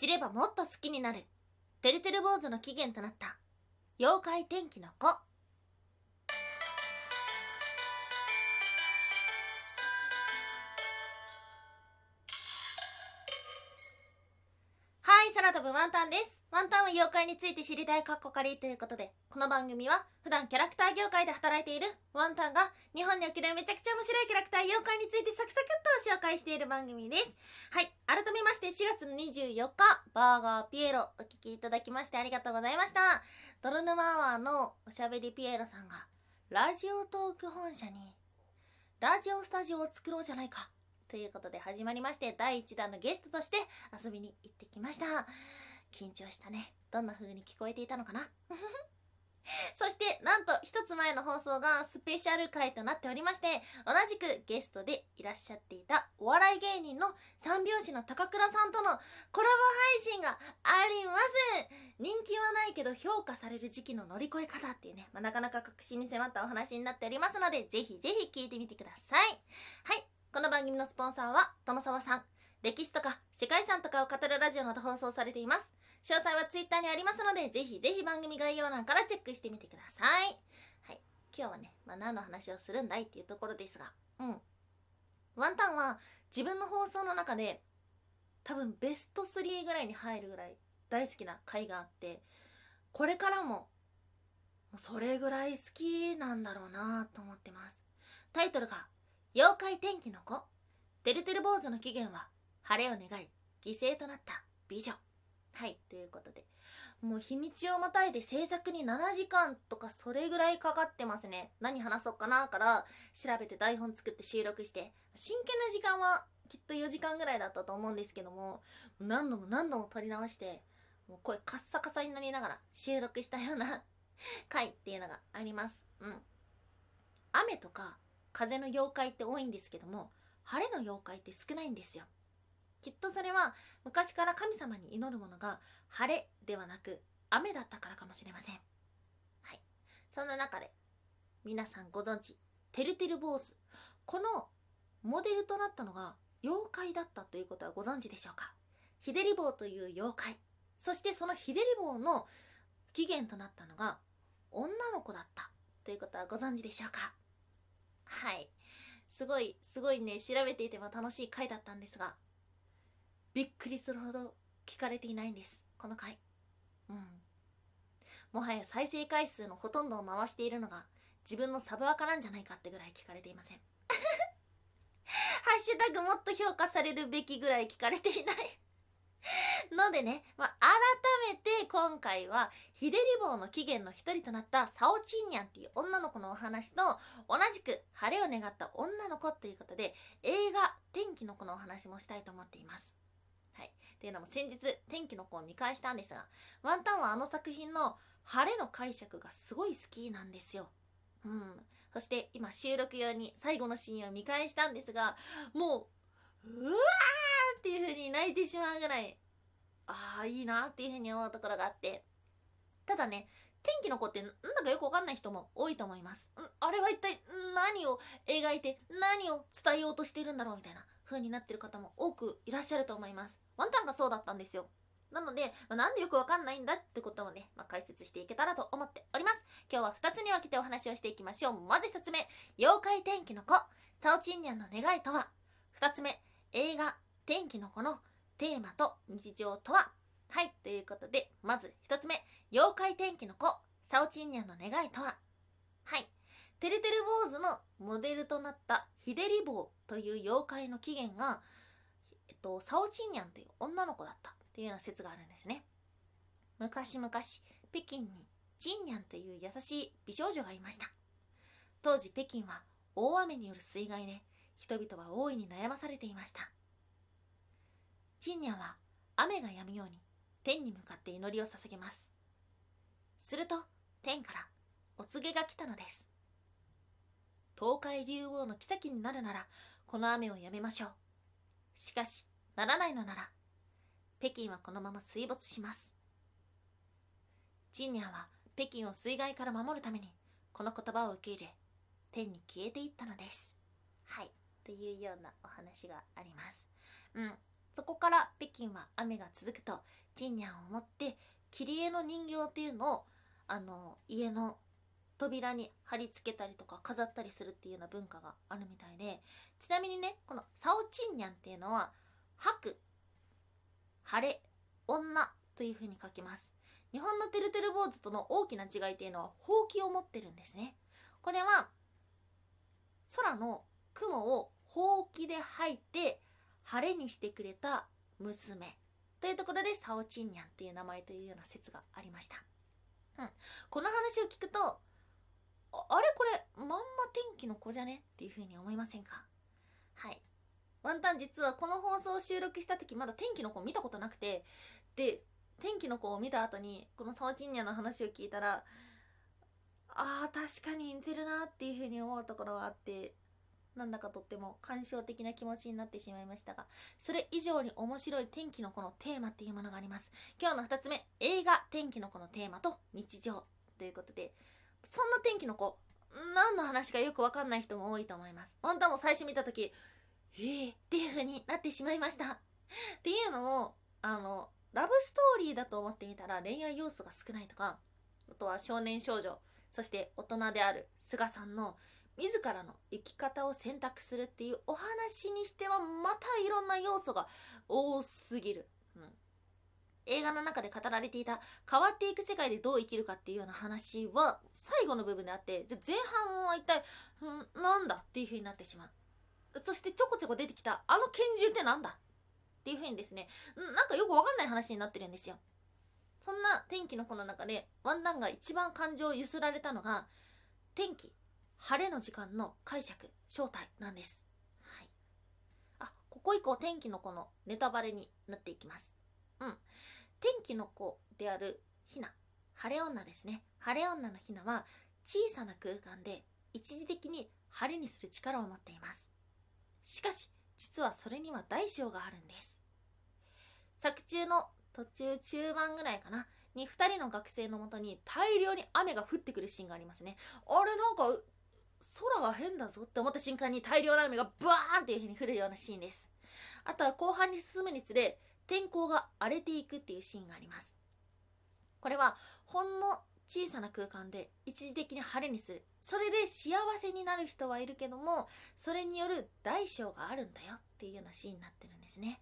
知ればもっと好きになる。てるてる坊主の起源となった。妖怪天気の子。空飛ぶワンタンです。ワンタンは妖怪について知りたいカッコカリということでこの番組は普段キャラクター業界で働いている。ワンタンが日本におけるめちゃくちゃ面白いキャラクター妖怪についてサクサクっと紹介している番組です。はい。改めまして4月の24日バーガーピエロお聞きいただきましてありがとうございました。泥沼アワーのおしゃべりピエロさんがラジオトーク本社にラジオスタジオを作ろうじゃないか。ということで始まりまして第1弾のゲストとして遊びに行ってきました。緊張したね。どんな風に聞こえていたのかな？そしてなんと一つ前の放送がスペシャル回となっておりまして同じくゲストでいらっしゃっていたお笑い芸人の三拍子の高倉さんとのコラボ配信があります。人気はないけど評価される時期の乗り越え方っていうね、まあ、なかなか確信に迫ったお話になっておりますのでぜひぜひ聞いてみてください。はい。この番組のスポンサーは友沢さん。歴史とか世界遺産とかを語るラジオなど放送されています。詳細はツイッターにありますのでぜひぜひ番組概要欄からチェックしてみてください。はい。今日はね、まあ、何の話をするんだいっていうところですが。うん。ワンタンは自分の放送の中で多分ベスト3ぐらいに入るぐらい大好きな回があってこれからもそれぐらい好きなんだろうなと思ってます。タイトルが「妖怪天気の子」てるてる坊主の起源は晴れを願い犠牲となった美女。はいということで。もう日にちをまたいで制作に7時間とかそれぐらいかかってますね。何話そうかなから調べて台本作って収録して。真剣な時間はきっと4時間ぐらいだったと思うんですけども何度も何度も撮り直してもう声カッサカサになりながら収録したような回っていうのがあります。うん。雨とか風の妖怪って多いんですけども晴れの妖怪って少ないんですよ。きっとそれは昔から神様に祈るものが晴れではなく雨だったからかもしれません。はい。そんな中で皆さんご存知てるてる坊主。このモデルとなったのが妖怪だったということはご存知でしょうか？ひでり坊という妖怪。そしてそのひでり坊の起源となったのが女の子だったということはご存知でしょうか？はい。すごいすごいね調べていても楽しい回だったんですがびっくりするほど聞かれていないんです。この回。うん。もはや再生回数のほとんどを回しているのが自分のサブアカなんじゃないかってぐらい聞かれていません。ハッシュタグもっと評価されるべきぐらい聞かれていない。のでね、まあ、改めて今回はひでり坊の起源の一人となったサオチンニャンっていう女の子のお話と同じく晴れを願った女の子ということで映画「天気の子」のお話もしたいと思っていますはい。っていうのも先日天気の子を見返したんですが、ワンタンはあの作品の晴れの解釈がすごい好きなんですよ。うん。そして今収録用に最後のシーンを見返したんですが、もう、うわーっていう風に泣いてしまうぐらい、ああ、いいなっていう風に思うところがあって。ただね、天気の子ってなんだかよくわかんない人も多いと思います。あれは一体何を描いて何を伝えようとしてるんだろうみたいな風になってる方も多くいらっしゃると思います。ワンタンがそうだったんですよ。なので、まあ、なんでよくわかんないんだってことをね、まあ、解説していけたらと思っております。今日は2つに分けてお話をしていきましょう。まず1つ目、妖怪天気の子、サオチンニャンの願いとは ?2 つ目、映画天気の子のテーマと日常とは？はい、ということで、まず1つ目、妖怪天気の子、サオチンニャンの願いとは？はい、てるてる坊主のモデルとなったひでり坊という妖怪の起源がえっと、サオチンニャンという女の子だったっていうような説があるんですね。昔々、北京にチンニャンという優しい美少女がいました。当時北京は大雨による水害で人々は大いに悩まされていました。チンニャは雨が止むように天に向かって祈りを捧げます。すると天からお告げが来たのです。東海竜王の妃になるならこの雨をやめましょう。しかし、ならないのなら、北京はこのまま水没します。チンニャは北京を水害から守るために、この言葉を受け入れ、天に消えていったのです。はい。というようなお話があります。うん。そこから北京は雨が続くとチンニャンを持って切り絵の人形っていうのをあの家の扉に貼り付けたりとか飾ったりするっていうような文化があるみたいでちなみにねこのサオチンニャンっていうのは白晴れ女というふうに書きます。日本のてるてる坊主との大きな違いっていうのはほうきを持ってるんですね。これは空の雲をほうきで吐いて晴れにしてくれた娘。というところでサオチンニャンっていう名前というような説がありました、うん、この話を聞くとあれ？これまんま天気の子じゃね？っていうふうに思いませんか？はい。ワンタン実はこの放送を収録した時まだ天気の子見たことなくてで天気の子を見た後にこのサオチンニャンの話を聞いたらあー確かに似てるなっていうふうに思うところはあってなんだかとっても感傷的な気持ちになってしまいましたがそれ以上に面白い天気の子のテーマっていうものがあります。今日の2つ目映画天気の子のテーマと日常ということでそんな天気の子何の話かよくわかんない人も多いと思います。あんたも最初見た時えー、っていう風になってしまいました。っていうのもあのラブストーリーだと思ってみたら恋愛要素が少ないとかあとは少年少女そして大人である菅さんの自らの生き方を選択するっていうお話にしてはまたいろんな要素が多すぎる、うん、映画の中で語られていた変わっていく世界でどう生きるかっていうような話は最後の部分であってじゃ前半は一体、うん、なんだっていう風になってしまう。そしてちょこちょこ出てきたあの拳銃ってなんだっていう風にですねなんかよくわかんない話になってるんですよ。そんな天気の子の中でワンダンが一番感情を揺すられたのが天気。晴れの時間の解釈正体なんです、はい、あここ以降天気の子のネタバレになっていきます。うん。天気の子であるひな。晴れ女ですね。晴れ女のひなは小さな空間で一時的に晴れにする力を持っています。しかし実はそれには大小があるんです。作中の途中中盤ぐらいかな。に2人の学生のもとに大量に雨が降ってくるシーンがありますね。あれなんか空が変だぞって思った瞬間に大量の雨がバーンっていう風に降るようなシーンです。あとは後半に進むにつれ天候が荒れていくっていうシーンがあります。これはほんの小さな空間で一時的に晴れにする。それで幸せになる人はいるけどもそれによる大小があるんだよっていうようなシーンになってるんですね。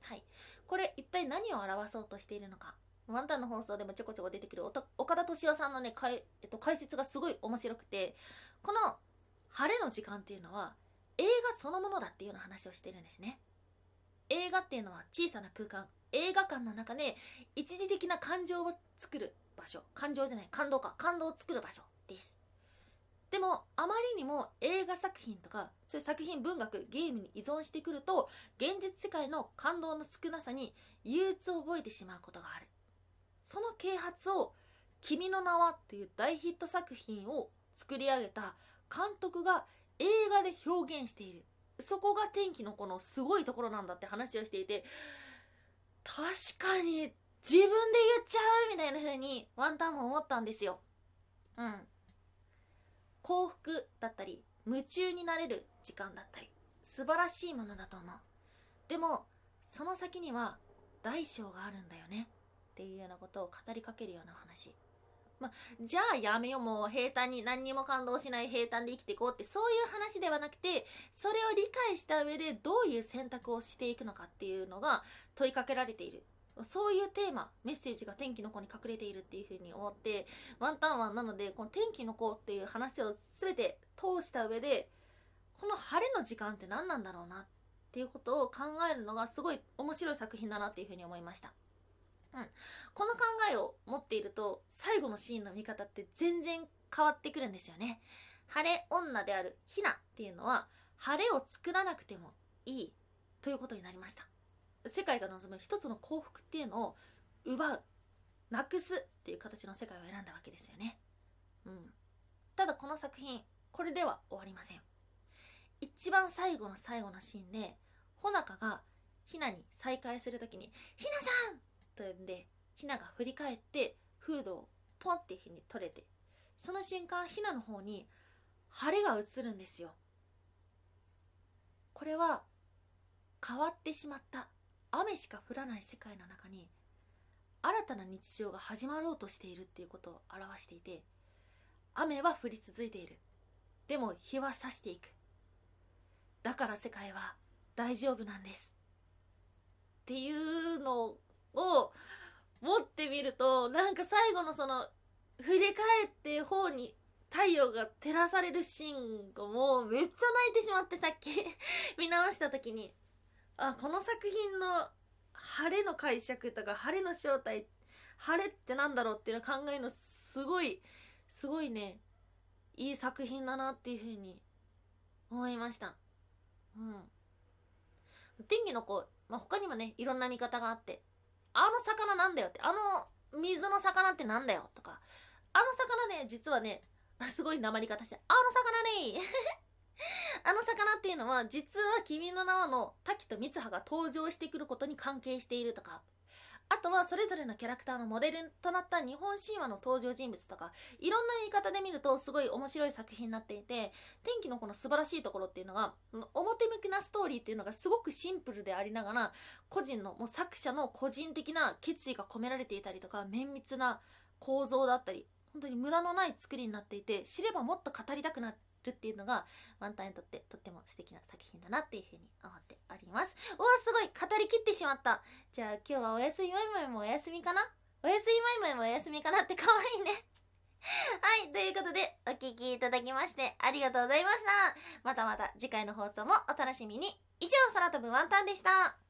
はい。これ一体何を表そうとしているのか。ワンタンの放送でもちょこちょこ出てくる岡田敏夫さんのね、えっと、解説がすごい面白くてこの晴れの時間っていうのは映画そのものだっていうような話をしてるんですね。映画っていうのは小さな空間映画館の中で一時的な感情を作る場所感情じゃない感動か感動を作る場所です。でもあまりにも映画作品とかそういう作品文学ゲームに依存してくると現実世界の感動の少なさに憂鬱を覚えてしまうことがある。その啓発を「君の名は」っていう大ヒット作品を作り上げた監督が映画で表現している。そこが天気の子のすごいところなんだって話をしていて確かに自分で言っちゃうみたいな風にワンタンも思ったんですよ。うん。幸福だったり夢中になれる時間だったり素晴らしいものだと思う。でもその先には大小があるんだよね。っていうようなことを語りかけるような話。ま、じゃあやめようもう平坦に何にも感動しない平坦で生きていこうってそういう話ではなくてそれを理解した上でどういう選択をしていくのかっていうのが問いかけられているそういうテーマメッセージが天気の子に隠れているっていうふうに思ってワンタンはなのでこの天気の子っていう話を全て通した上でこの晴れの時間って何なんだろうなっていうことを考えるのがすごい面白い作品だなっていうふうに思いました。うん、この考えを持っていると最後のシーンの見方って全然変わってくるんですよね。晴れ女であるひなっていうのは晴れを作らなくてもいいということになりました。世界が望む一つの幸福っていうのを奪う、なくすっていう形の世界を選んだわけですよね。うん。ただこの作品、これでは終わりません。一番最後の最後のシーンで、穂中がひなに再会するときに、ひなさんと呼んでひなが振り返ってフードをポンっていうふうに取れてその瞬間ひなの方に晴れが映るんですよ。これは変わってしまった雨しか降らない世界の中に新たな日常が始まろうとしているっていうことを表していて雨は降り続いている。でも日は差していく。だから世界は大丈夫なんです。っていうのを持ってみるとなんか最後のその振り返って方に太陽が照らされるシーンがもうめっちゃ泣いてしまってさっき。見直した時に。あこの作品の晴れの解釈とか晴れの正体晴れってなんだろうっていうの考えるのすごいすごいねいい作品だなっていうふうに思いました。うん。天気の子、まあ、他にもねいろんな見方があって。あの魚なんだよってあの水の魚ってなんだよとかあの魚ね実はね すごい鉛り方してあの魚ね あの魚っていうのは実は君の名はの滝と三葉が登場してくることに関係しているとかあとはそれぞれのキャラクターのモデルとなった日本神話の登場人物とかいろんな見方で見るとすごい面白い作品になっていて天気のこの素晴らしいところっていうのが表向きなストーリーっていうのがすごくシンプルでありながら個人のもう作者の個人的な決意が込められていたりとか綿密な構造だったり本当に無駄のない作りになっていて知ればもっと語りたくなっるっていうのがワンタンにとってとっても素敵な作品だなっていうふうに思っております。おわすごい。語りきってしまった。じゃあ今日はおやすみまいまいもおやすみかな？おやすみまいまいもおやすみかなって可愛いね。はいということでお聴きいただきましてありがとうございました。またまた次回の放送もお楽しみに。以上空飛ぶワンタンでした。